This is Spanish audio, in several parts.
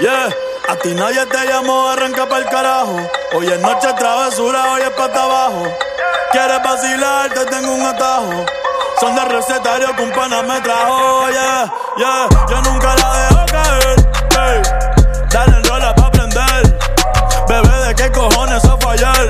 Yeah, a ti nadie te llamó, arranca para el carajo. Hoy es noche travesura, hoy es pata abajo. Quieres vacilar, te tengo un atajo. Son de recetario que un pana me trajo, yeah, yeah. Yo nunca la dejo caer, hey. Dale rola pa' aprender. Bebé, ¿de qué cojones a fallar?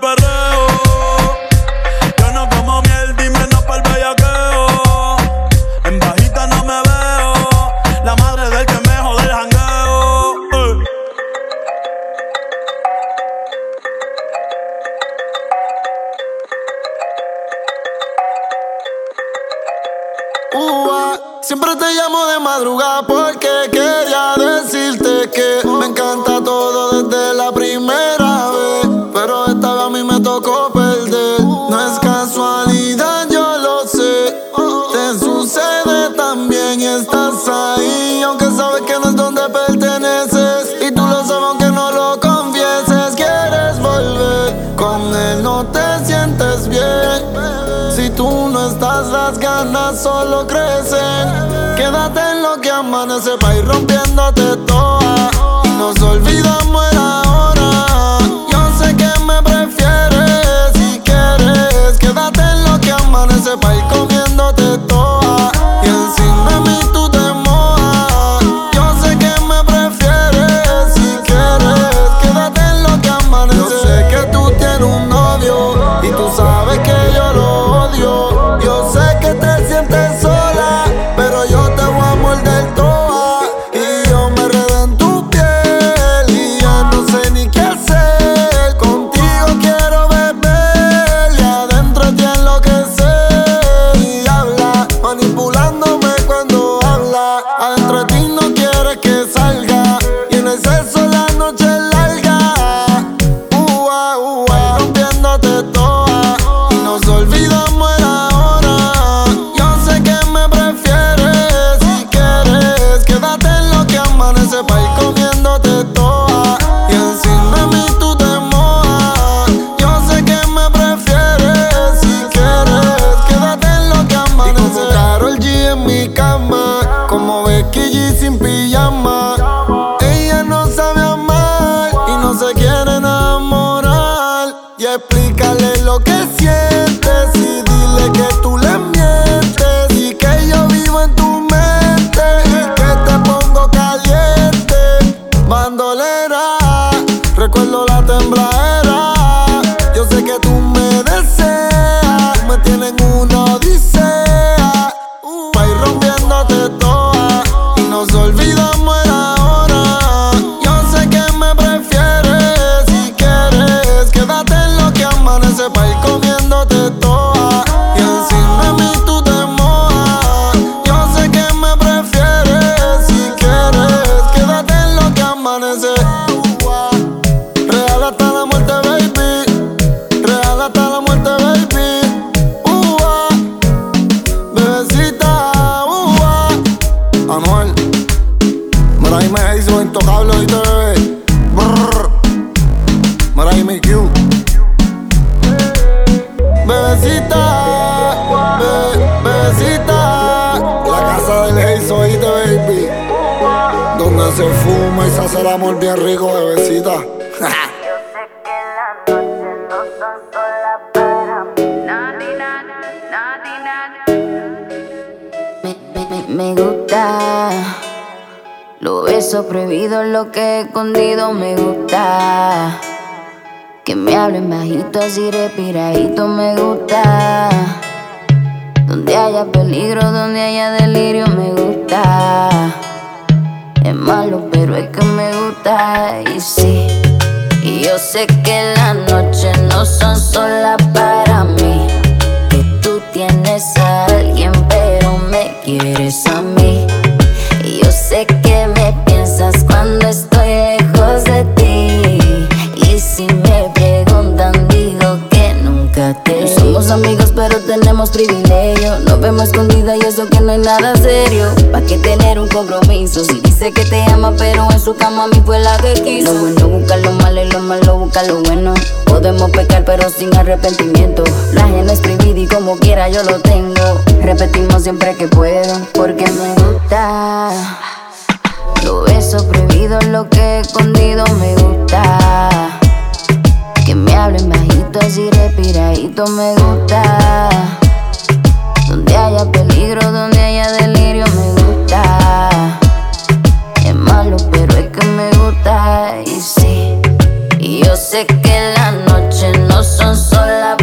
but estás ahí, aunque sabes que no es donde perteneces. Y tú lo sabes aunque no lo confieses. Quieres volver, con él no te sientes bien. Si tú no estás, las ganas solo crecen. Quédate en lo que amanece para ir rompiéndote toda. Nos olvidamos. carísimo, intocable, oíste, bebé. Brrr. Maray MQ. Bebecita, bebecita. La casa del Heizo, oíste, baby. Donde se fuma y se hace el amor bien rico, bebé. que escondido me gusta. Que me hablen bajito, así respiradito me gusta. Donde haya peligro, donde haya delirio me gusta. Es malo, pero es que me gusta y sí. Y yo sé que las noches no son solas para mí. Que tú tienes a alguien, pero me quieres a acércate. Somos amigos, pero tenemos privilegio. Nos vemos escondida y eso que no hay nada serio. ¿Para qué tener un compromiso? Si dice que te ama, pero en su cama a mí fue la que quiso. Lo bueno busca lo malo y lo malo busca lo bueno. Podemos pecar, pero sin arrepentimiento. La gente es prohibida y como quiera yo lo tengo. Repetimos siempre que puedo, porque me gusta. Lo beso prohibido, lo que he escondido me gusta. Que me hablen más te si respiradito me gusta. Donde haya peligro, donde haya delirio me gusta. Es malo, pero es que me gusta y sí. Y yo sé que las noches no son solas.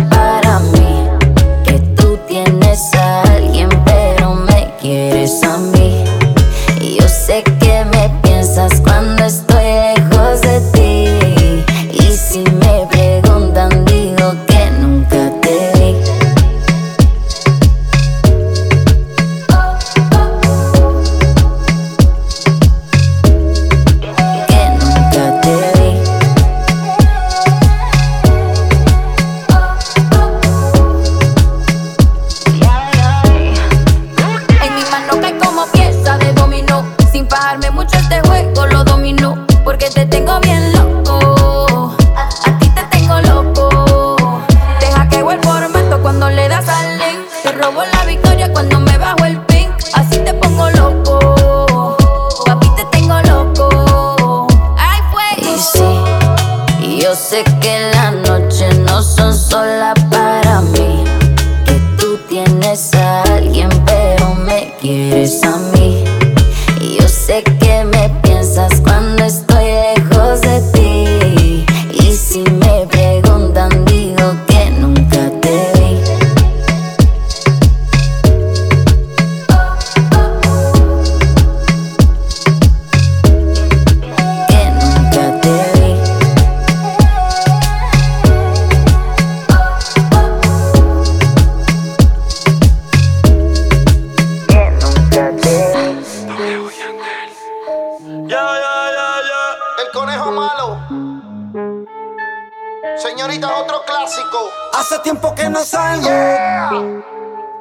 Señorita, otro clásico. Hace tiempo que no salgo.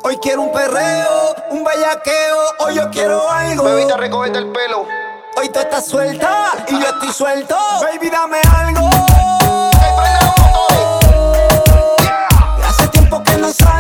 Hoy quiero un perreo, un bayaqueo. Hoy yo quiero algo. Bebita, recogete el pelo. Hoy tú estás suelta y yo estoy suelto. Baby, dame algo. Hey, prende los motores. Hace tiempo que no salgo.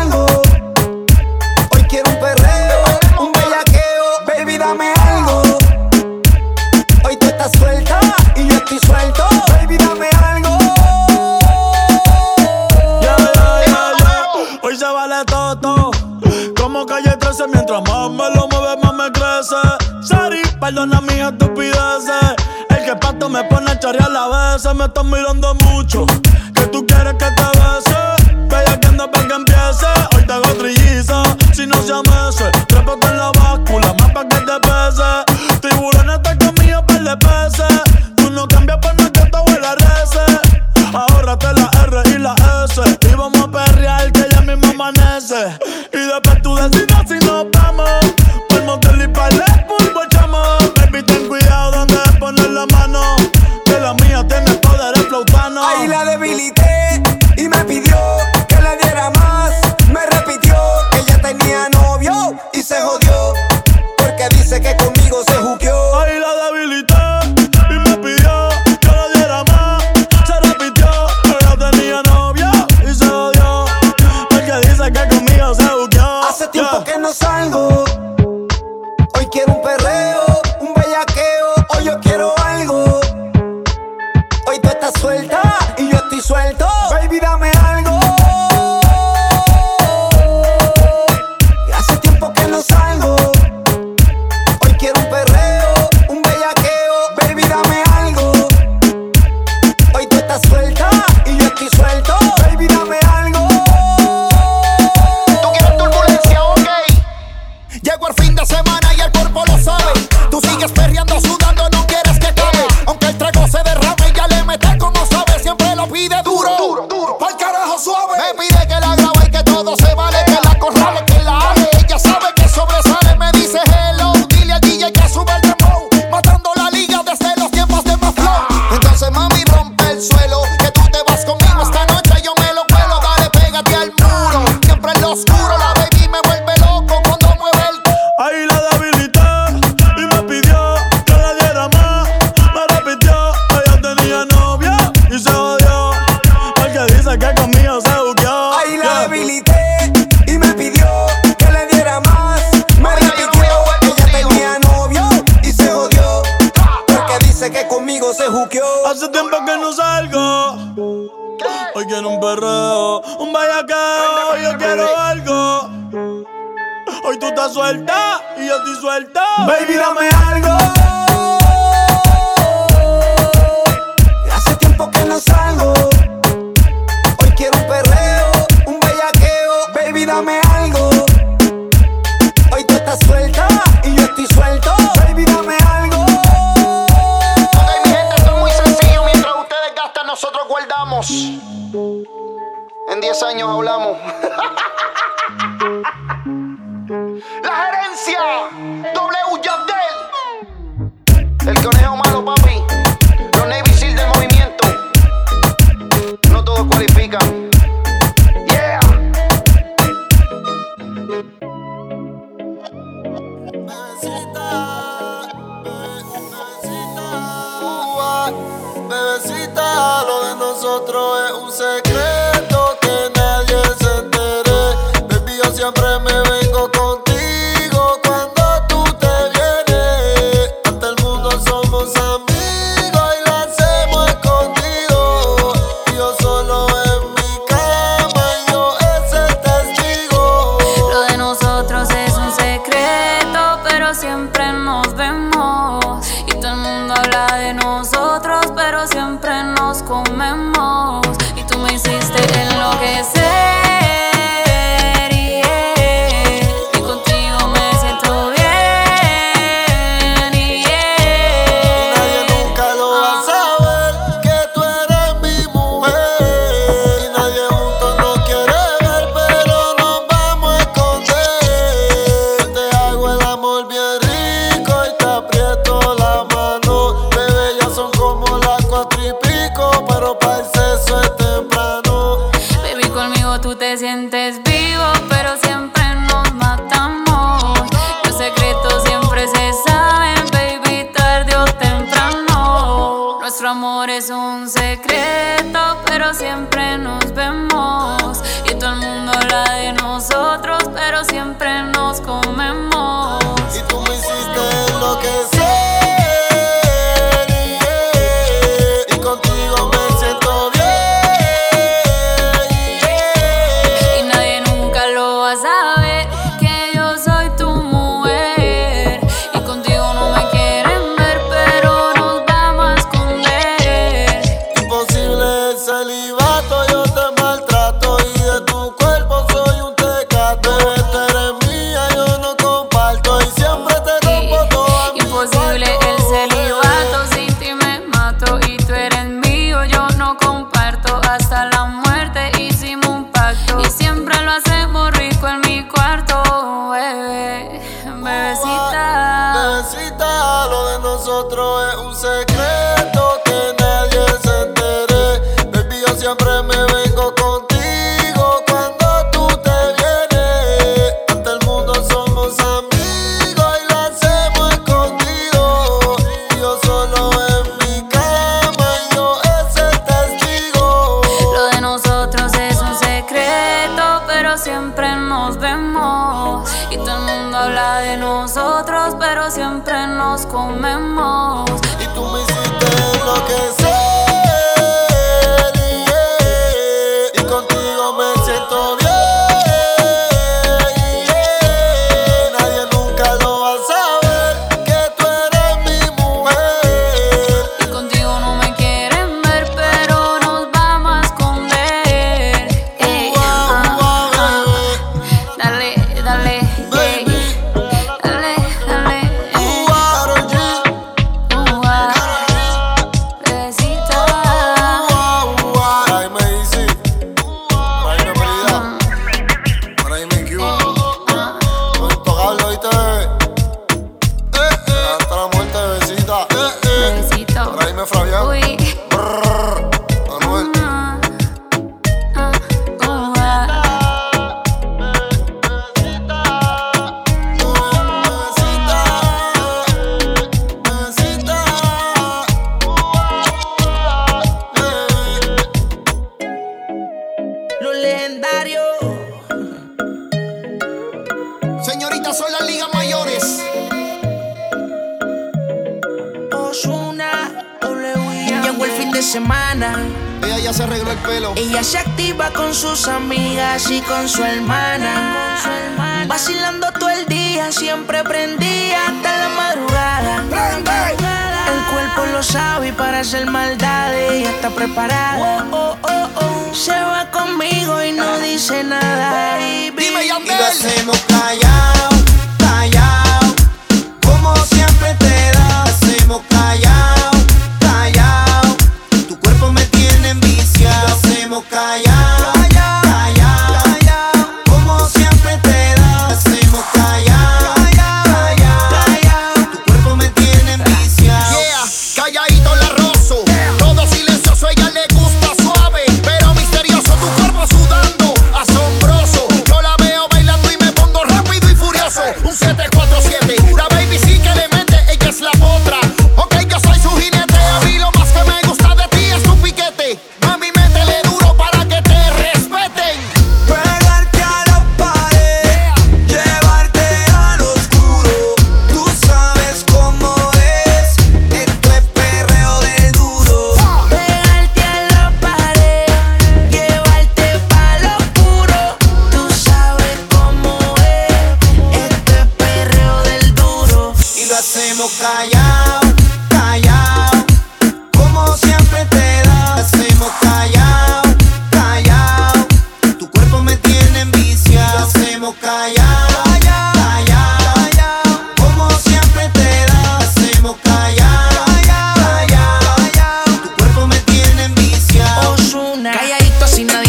Nosotros es un secreto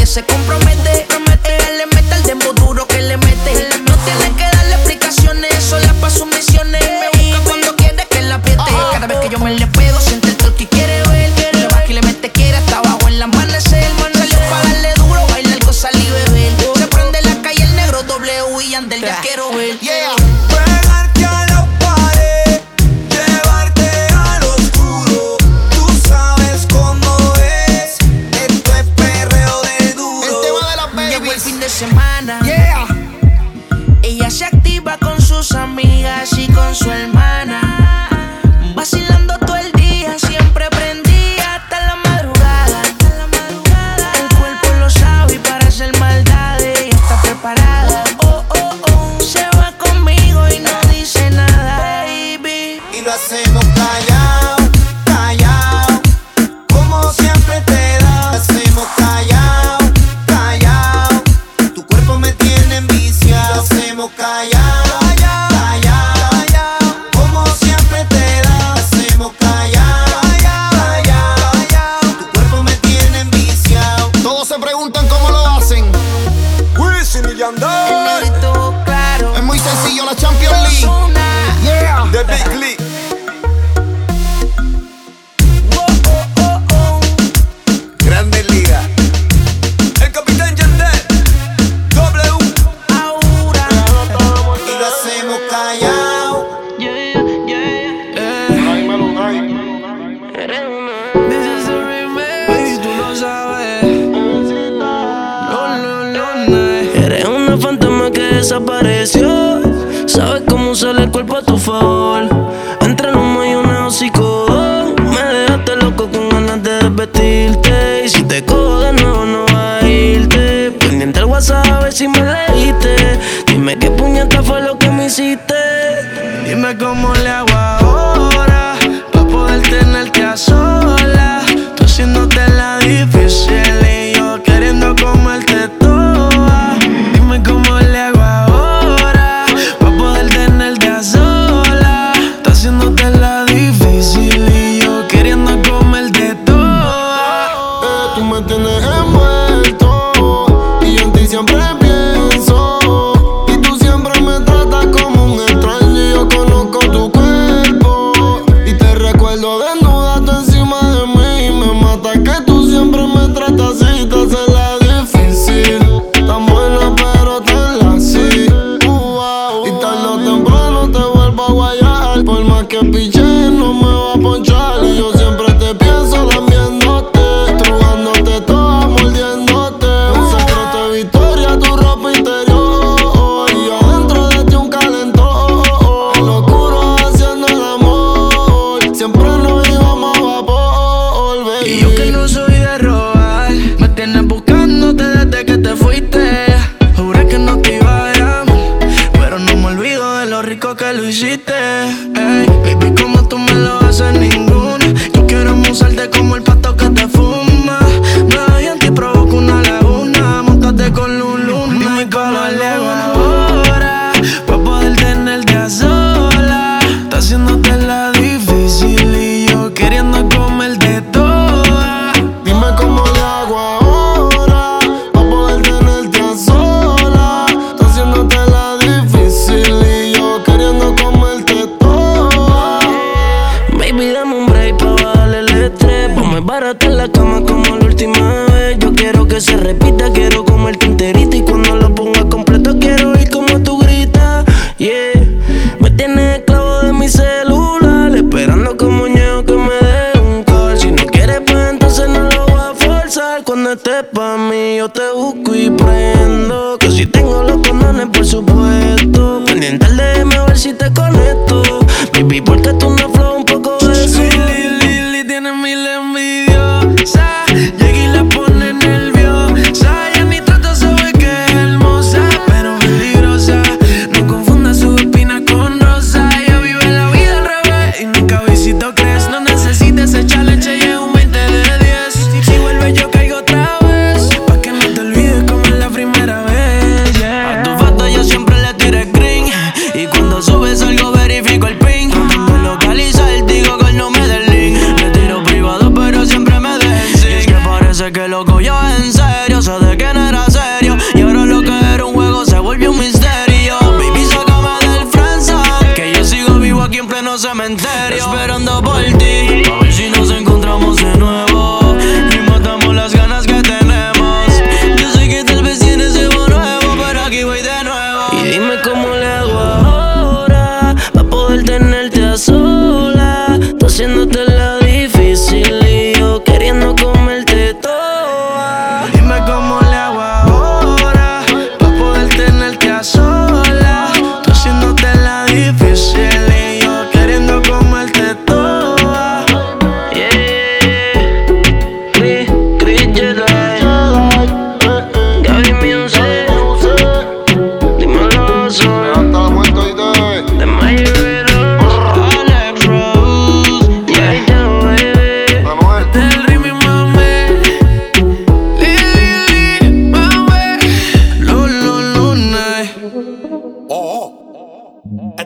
se compromete.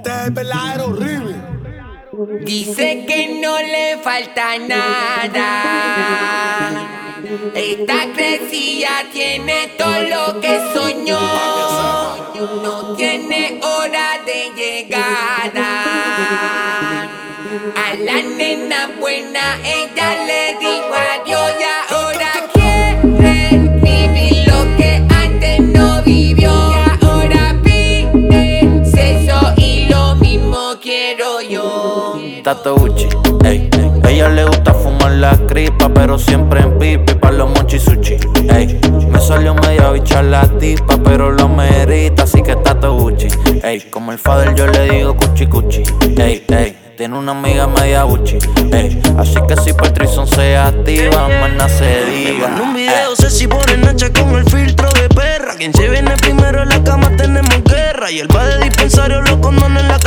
Este es horrible. Dice que no le falta nada. Esta crecilla tiene todo lo que soñó. No tiene hora de llegada. A la nena buena ella le dijo Gucci. Ella le gusta fumar la cripa, pero siempre en pipi pa' los mochi sushi, ey. Me salió media bicha la tipa, pero lo merita, así que Tato Gucci, ey. Como el father yo le digo cuchi cuchi, ey, ey. Tiene una amiga media buchi, ey. Así que si Patrison se activa, más se diga. En un video sé si por noche con el filtro de perra. Quien se viene primero en la cama tenemos guerra. Y el va de dispensario los condones en la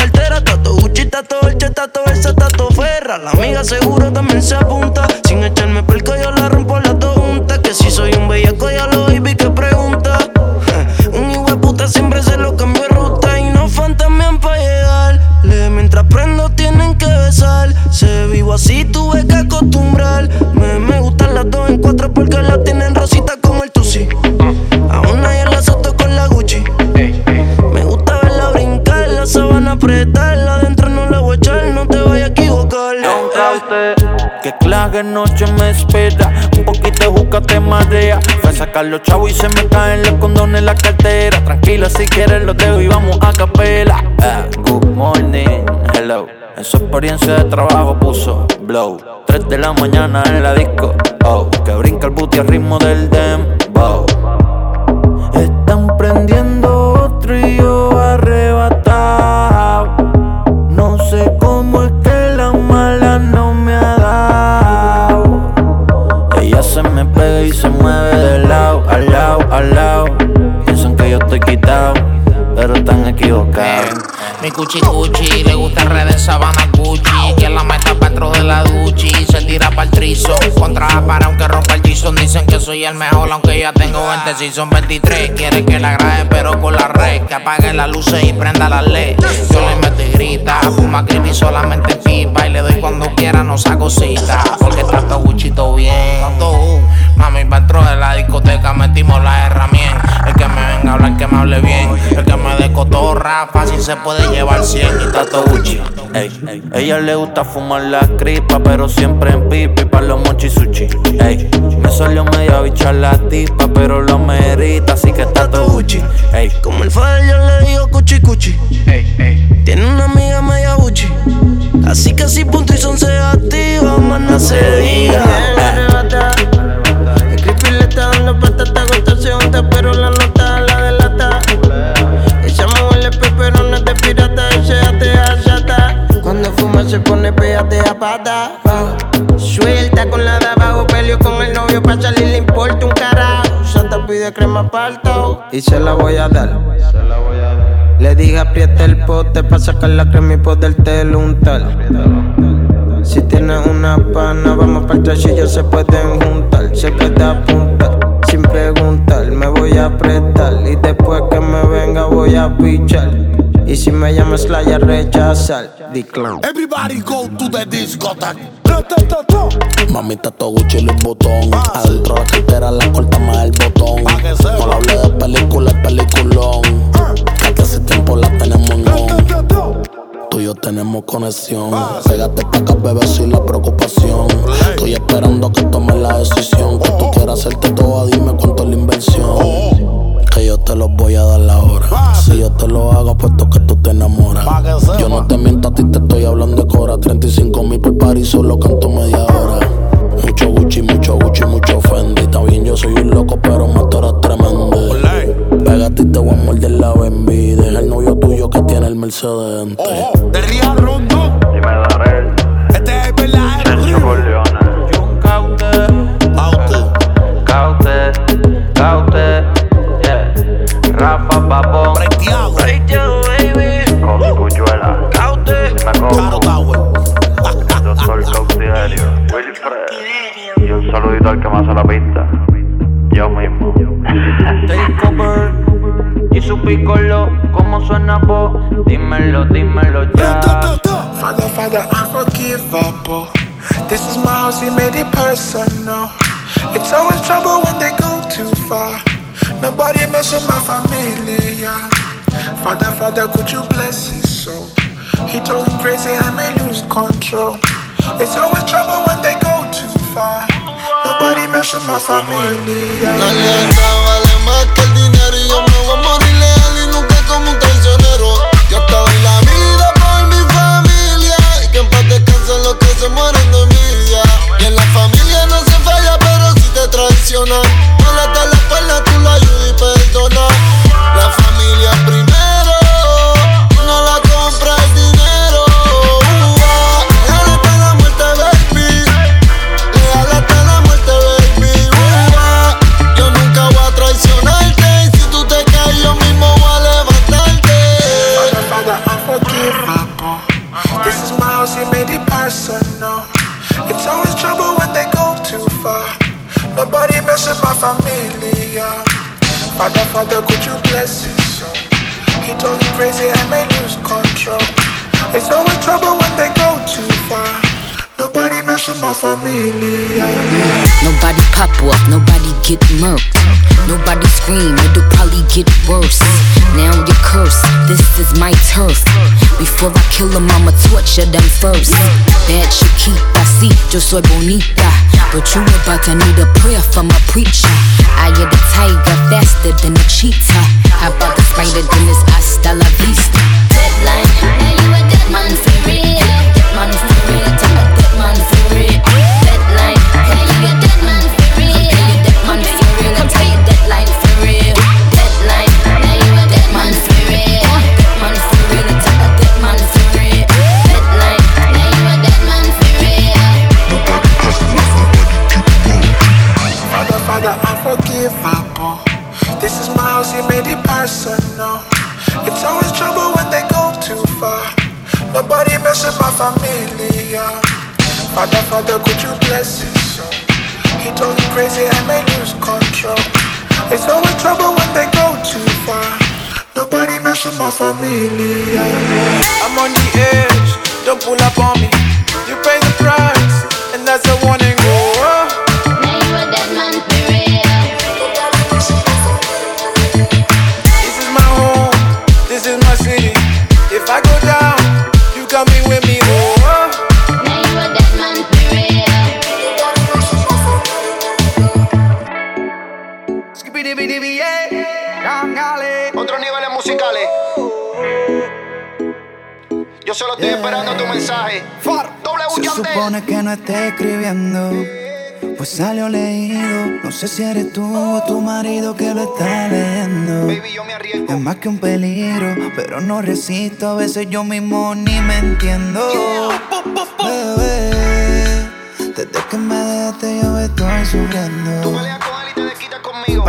cartera. Tato Gucci, tato Elche, tato Versa, tato Ferra. La amiga seguro también se apunta. Sin echarme pelco yo la rompo dos juntas. Que si soy un bellaco ya lo vi que pregunta. Un hijo de puta siempre Clave noche me espera. Un poquito de juca te marea. Fue a sacar los chavos y se me caen los condones en la cartera. Tranquila, si quieres los dejo y vamos a capela. Eh, good morning, hello. En su experiencia de trabajo puso blow. 3 de la mañana en la disco. Oh, que brinca el booty al ritmo del dembow. Están prendiendo otro y yo arrebatado. Estoy quitado, pero están equivocados. Mi cuchi cuchi, le gusta el red de sabana Gucci. Que la meta dentro de la duchi. Se tira para el trizo. Contra para aunque rompa el Jason. Dicen que soy el mejor, aunque ya tengo 20, si son 23. Quiere que la grabe, pero con la red. Que apague las luces y prenda la ley. Yo le meto y grita. Fuma creepy solamente pipa. Y le doy cuando quiera, no saco cita. Porque está todo bien. Mami, dentro de la discoteca metimos la herramienta. El que me venga a hablar, que me hable bien. El que me dé cotorra, fácil se puede llevar 100 y tato Gucci. Ey, ella le gusta fumar la cripa, pero siempre en pipi para los mochi sushi. Ey, me salió media bicha la tipa, pero lo merita, así que está todo Gucci. Ey, Como el fire yo le digo cuchi cuchi. Tiene una amiga media buchi. Así que si punto y son se activa, mana se diga. El creepy le está dando patata, gota se pero la nota la delata. Esa mujer le peperones de pirata y se atea chata. Cuando fuma se pone péate a pata. Suelta con la de abajo, peleo con el novio pa' salir, le importa un carajo. Santa pide crema palto y se la voy a dar. Le dije aprieta el pote pa' sacar la crema y podértelo untar. Si tienes una pana, vamos para el y se pueden juntar. Se puede apuntar sin preguntar. Me voy a apretar y después que me venga voy a pichar. Y si me llamas la ya rechazar, decline. Everybody go to the discotheque. Mami, está todo Gucci y el botón. Adentro de la cartera la corta más el botón. No le hablé de película, el peliculón. Que hace tiempo la tenemos yo tenemos conexión. Pégate pa' acá, bebé, sin la preocupación. Estoy esperando que tomes la decisión. Que tú quieras hacerte todo, dime cuánto es la inversión. Que yo te lo voy a dar la hora. Si yo te lo hago, puesto que tú te enamoras. Yo no te miento a ti, te estoy hablando de cora. 35 mil por par y solo canto media hora. Mucho Gucci, mucho Gucci, mucho Fendi. Bien, yo soy un loco, pero más tú eres tremendo. Pégate y te voy a morder la. Deja el novio tuyo que tiene el Mercedes. De Real Rondo. dime Darel, Este es el verdadero Sergio Corleone, Jun Caute, Caute, Caute, yeah. Rafa Babón, Breiteado. con Cuyuela, Caute. me Caro Tower. Doctor Cautiverio, Wilfred, y un saludito al que me hace la pista, y su picolo, ¿cómo suena vos? Dímelo, dímelo ya. Father, Father, unforgivable. This is my house, he made it personal. It's always trouble when they go too far. Nobody mess with my familia. Father, Father, could you bless his soul? He told him crazy, I may lose control. It's always trouble when they go too far. Nobody mess with my familia. La lealtad vale más que el dinero se mueren de envidia. Y en la familia no se falla, pero si te traicionan, Nobody mess with my familia. Father, Father, could you bless his? He told me crazy, I may lose control. It's always trouble when they go too far. Nobody mess with my familia. Nobody pop up, nobody get murked. Nobody scream, it'll probably get worse. Now you're cursed, this is my turf. Before I kill them, I'ma torture them first. That Chiquita, see, yo soy bonita. But you about to need a prayer from a preacher. I am the tiger, faster than a cheetah. How about the spider, then it's hasta la vista. Deadline, now you a dead man for real. Dead man for Nobody messes my familia. Father, Father, could you bless his son? He told me crazy, I may lose control. It's always trouble when they go too far. Nobody messes my familia. I'm on the edge, don't pull up on me. You pay the price, and that's a warning. Oh, This is my home, this is my city. If I go Otros niveles musicales. Yo solo estoy esperando tu mensaje. For Se supone que no esté escribiendo pues salió leído, no sé si eres tú o tu marido que lo está leyendo. Baby, yo me arriesgo. Es más que un peligro, pero no resisto. A veces yo mismo ni me entiendo. Bebé, desde que me dejaste yo estoy sufriendo. Tú peleas con él y te desquitas conmigo.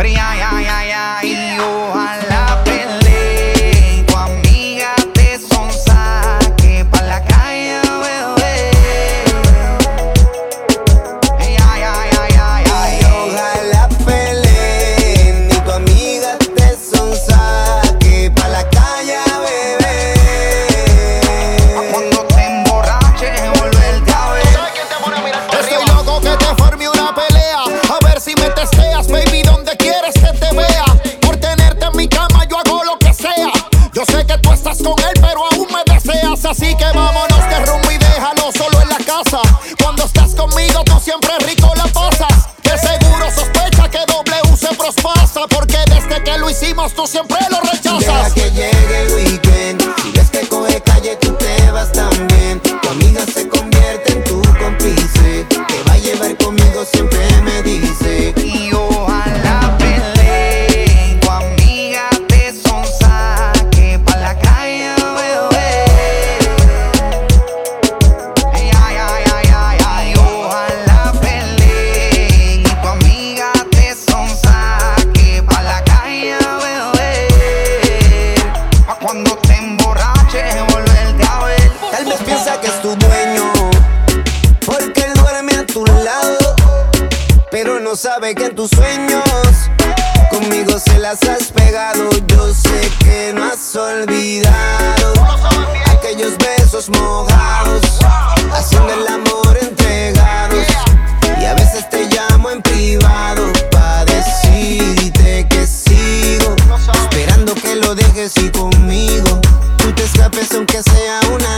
tu dueño, porque él duerme a tu lado, pero no sabe que en tus sueños conmigo se las has pegado. Yo sé que no has olvidado aquellos besos mojados, haciendo el amor entregados, y a veces te llamo en privado para decirte que sigo esperando que lo dejes y conmigo tú te escapes aunque sea una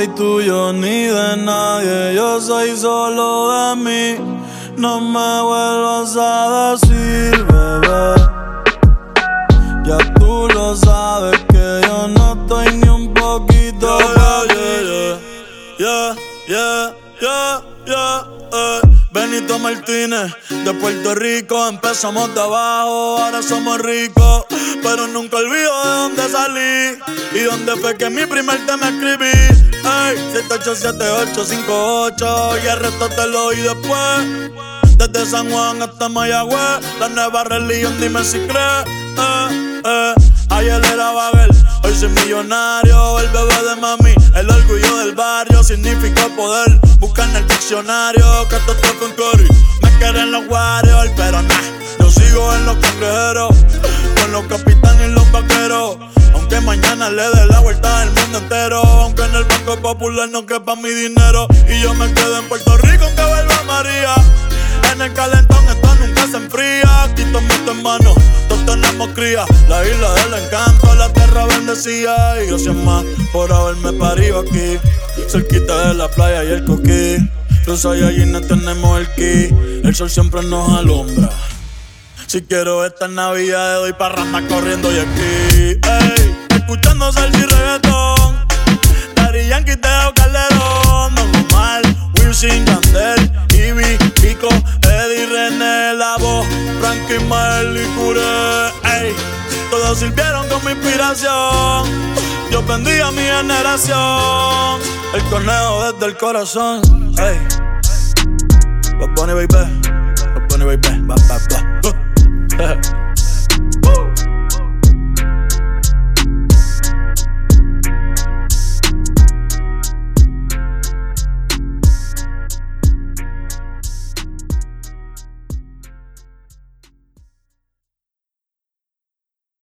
Soy tuyo ni de nadie, yo soy solo de mí. No me vuelvas a decir, Martínez, de Puerto Rico, empezamos de abajo, ahora somos ricos. Pero nunca olvido de dónde salí y dónde fue que mi primer tema escribí. Ey, 787858 y el resto te lo oí después. Desde San Juan hasta Mayagüez, la nueva religión, dime si crees. Eh, eh. Ayer era Babel, hoy soy millonario. El bebé de mami, el orgullo del barrio, significa poder. Busca en el diccionario que esto está con Cory. Me quieren los Warriors, pero nah, yo sigo en los cangrejeros. Con los capitanes y los vaqueros. Aunque mañana le dé la vuelta al mundo entero. Aunque en el Banco Popular no quepa mi dinero. Y yo me quedo en Puerto Rico aunque vuelva María. En el calentón esto nunca se enfría. Aquí tomo tu hermano, todos tenemos cría. La isla del encanto, la tierra bendecida. Y gracias más por haberme parido aquí. Cerquita de la playa y el coquí. Los no tenemos el ki. El sol siempre nos alumbra. Si quiero esta Navidad, doy parranda corriendo y aquí. Ey, escuchando salsa y reggaetón. Daddy Yankee, Teo Calderón. Don Omar, Wilson, todos sirvieron con mi inspiración. Yo bendiga a mi generación. El conejo desde el corazón. Ey, Bad Bunny, baby. Bad Bunny, baby. Ba, ba, ba. Uh.